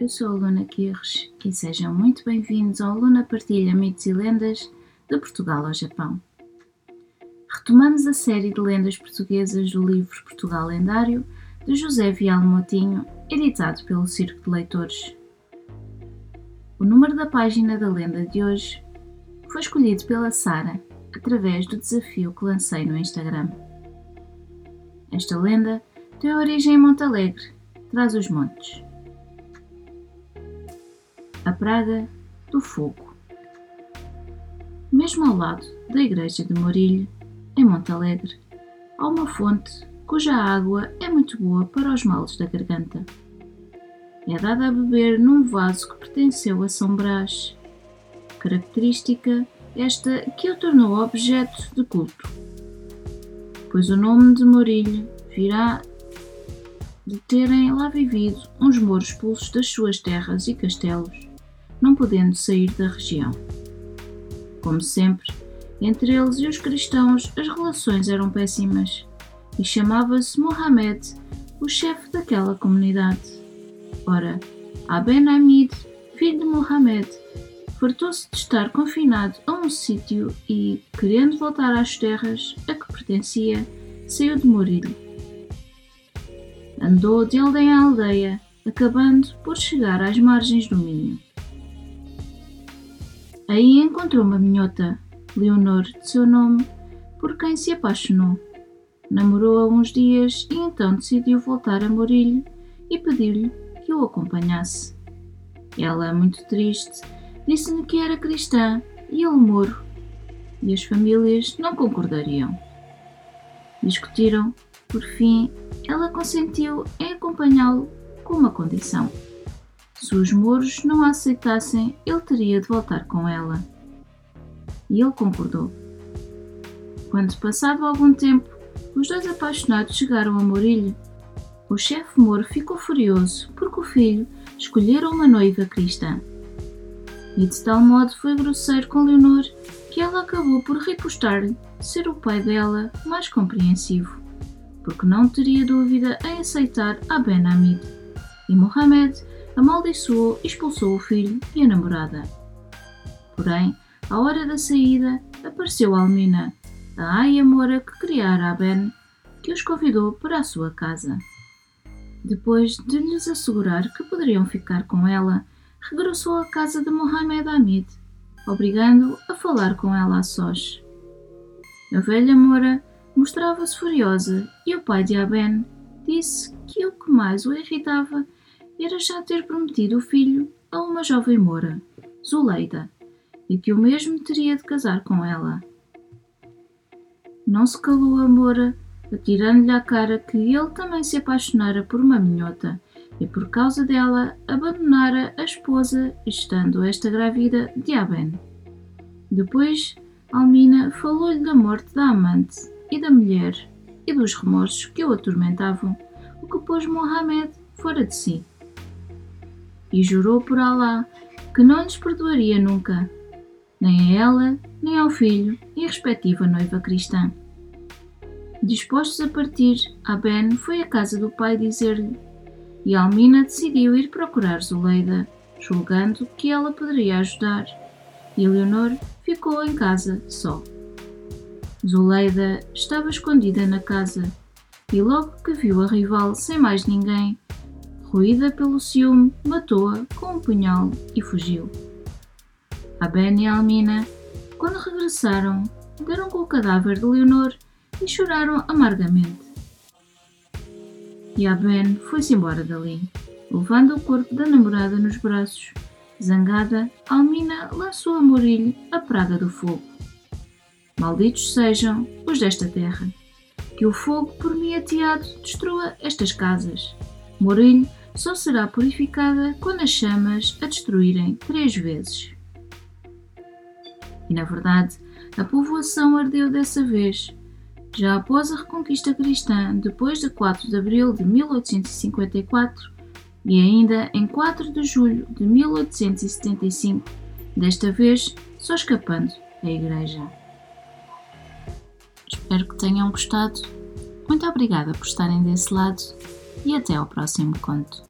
Eu sou a Luna Quirres e sejam muito bem-vindos ao Luna Partilha Mitos e Lendas de Portugal ao Japão. Retomamos a série de lendas portuguesas do livro Portugal Lendário de José Vial Motinho, editado pelo Circo de Leitores. O número da página da lenda de hoje foi escolhido pela Sara através do desafio que lancei no Instagram. Esta lenda tem origem em Montalegre, traz os montes. A praga do fogo. Mesmo ao lado da igreja de Morilho, em Montalegre, há uma fonte cuja água é muito boa para os males da garganta. É dada a beber num vaso que pertenceu a São Brás, característica esta que o tornou objeto de culto, pois o nome de Morilho virá de terem lá vivido uns mouros expulsos das suas terras e castelos, não podendo sair da região. Como sempre, entre eles e os cristãos as relações eram péssimas, e chamava-se Mohamed, o chefe daquela comunidade. Ora, Aben Hamid, filho de Mohamed, fartou-se de estar confinado a um sítio e, querendo voltar às terras a que pertencia, saiu de Morilho. Andou de aldeia a aldeia, acabando por chegar às margens do Minho. Aí encontrou uma minhota, Leonor de seu nome, por quem se apaixonou. Namorou-a uns dias e então decidiu voltar a Morilho e pediu-lhe que o acompanhasse. Ela, muito triste, disse-lhe que era cristã e ele moro, e as famílias não concordariam. Discutiram, por fim, ela consentiu em acompanhá-lo com uma condição. Se os mouros não a aceitassem, ele teria de voltar com ela. E ele concordou. Quando, passado algum tempo, os dois apaixonados chegaram a Morilho, o chefe moro ficou furioso porque o filho escolhera uma noiva cristã e de tal modo foi grosseiro com Leonor que ela acabou por repostar-lhe ser o pai dela mais compreensivo, porque não teria dúvida em aceitar a Ben Hamid. E Mohamed amaldiçoou e expulsou o filho e a namorada. Porém, à hora da saída, apareceu Almina, a aia mora que criara a Ben, que os convidou para a sua casa. Depois de lhes assegurar que poderiam ficar com ela, regressou à casa de Mohamed Hamid, obrigando-o a falar com ela a sós. A velha Moura mostrava-se furiosa e o pai de Aben disse que o que mais o irritava era já ter prometido o filho a uma jovem Moura, Zuleida, e que o mesmo teria de casar com ela. Não se calou a Moura, atirando-lhe à cara que ele também se apaixonara por uma minhota e por causa dela abandonara a esposa, estando esta grávida de Aben. Depois, Almina falou-lhe da morte da amante e da mulher e dos remorsos que o atormentavam, o que pôs Mohamed fora de si. E jurou por Alá que não lhes perdoaria nunca, nem a ela, nem ao filho e a respectiva noiva cristã. Dispostos a partir, Aben foi à casa do pai dizer-lhe e Almina decidiu ir procurar Zuleida, julgando que ela poderia ajudar, e Leonor ficou em casa só. Zuleida estava escondida na casa e logo que viu a rival sem mais ninguém, ruída pelo ciúme, matou-a com um punhal e fugiu. A Ben e Almina, quando regressaram, deram com o cadáver de Leonor e choraram amargamente e a Ben foi-se embora dali, levando o corpo da namorada nos braços. Zangada, Almina lançou a Morilho a praga do fogo. Malditos sejam os desta terra, que o fogo por mim ateado destrua estas casas. Morilho só será purificada quando as chamas a destruírem três vezes. E na verdade, a povoação ardeu dessa vez. Já após a reconquista cristã, depois de 4 de abril de 1854 e ainda em 4 de julho de 1875, desta vez só escapando a igreja. Espero que tenham gostado. Muito obrigada por estarem desse lado e até ao próximo conto.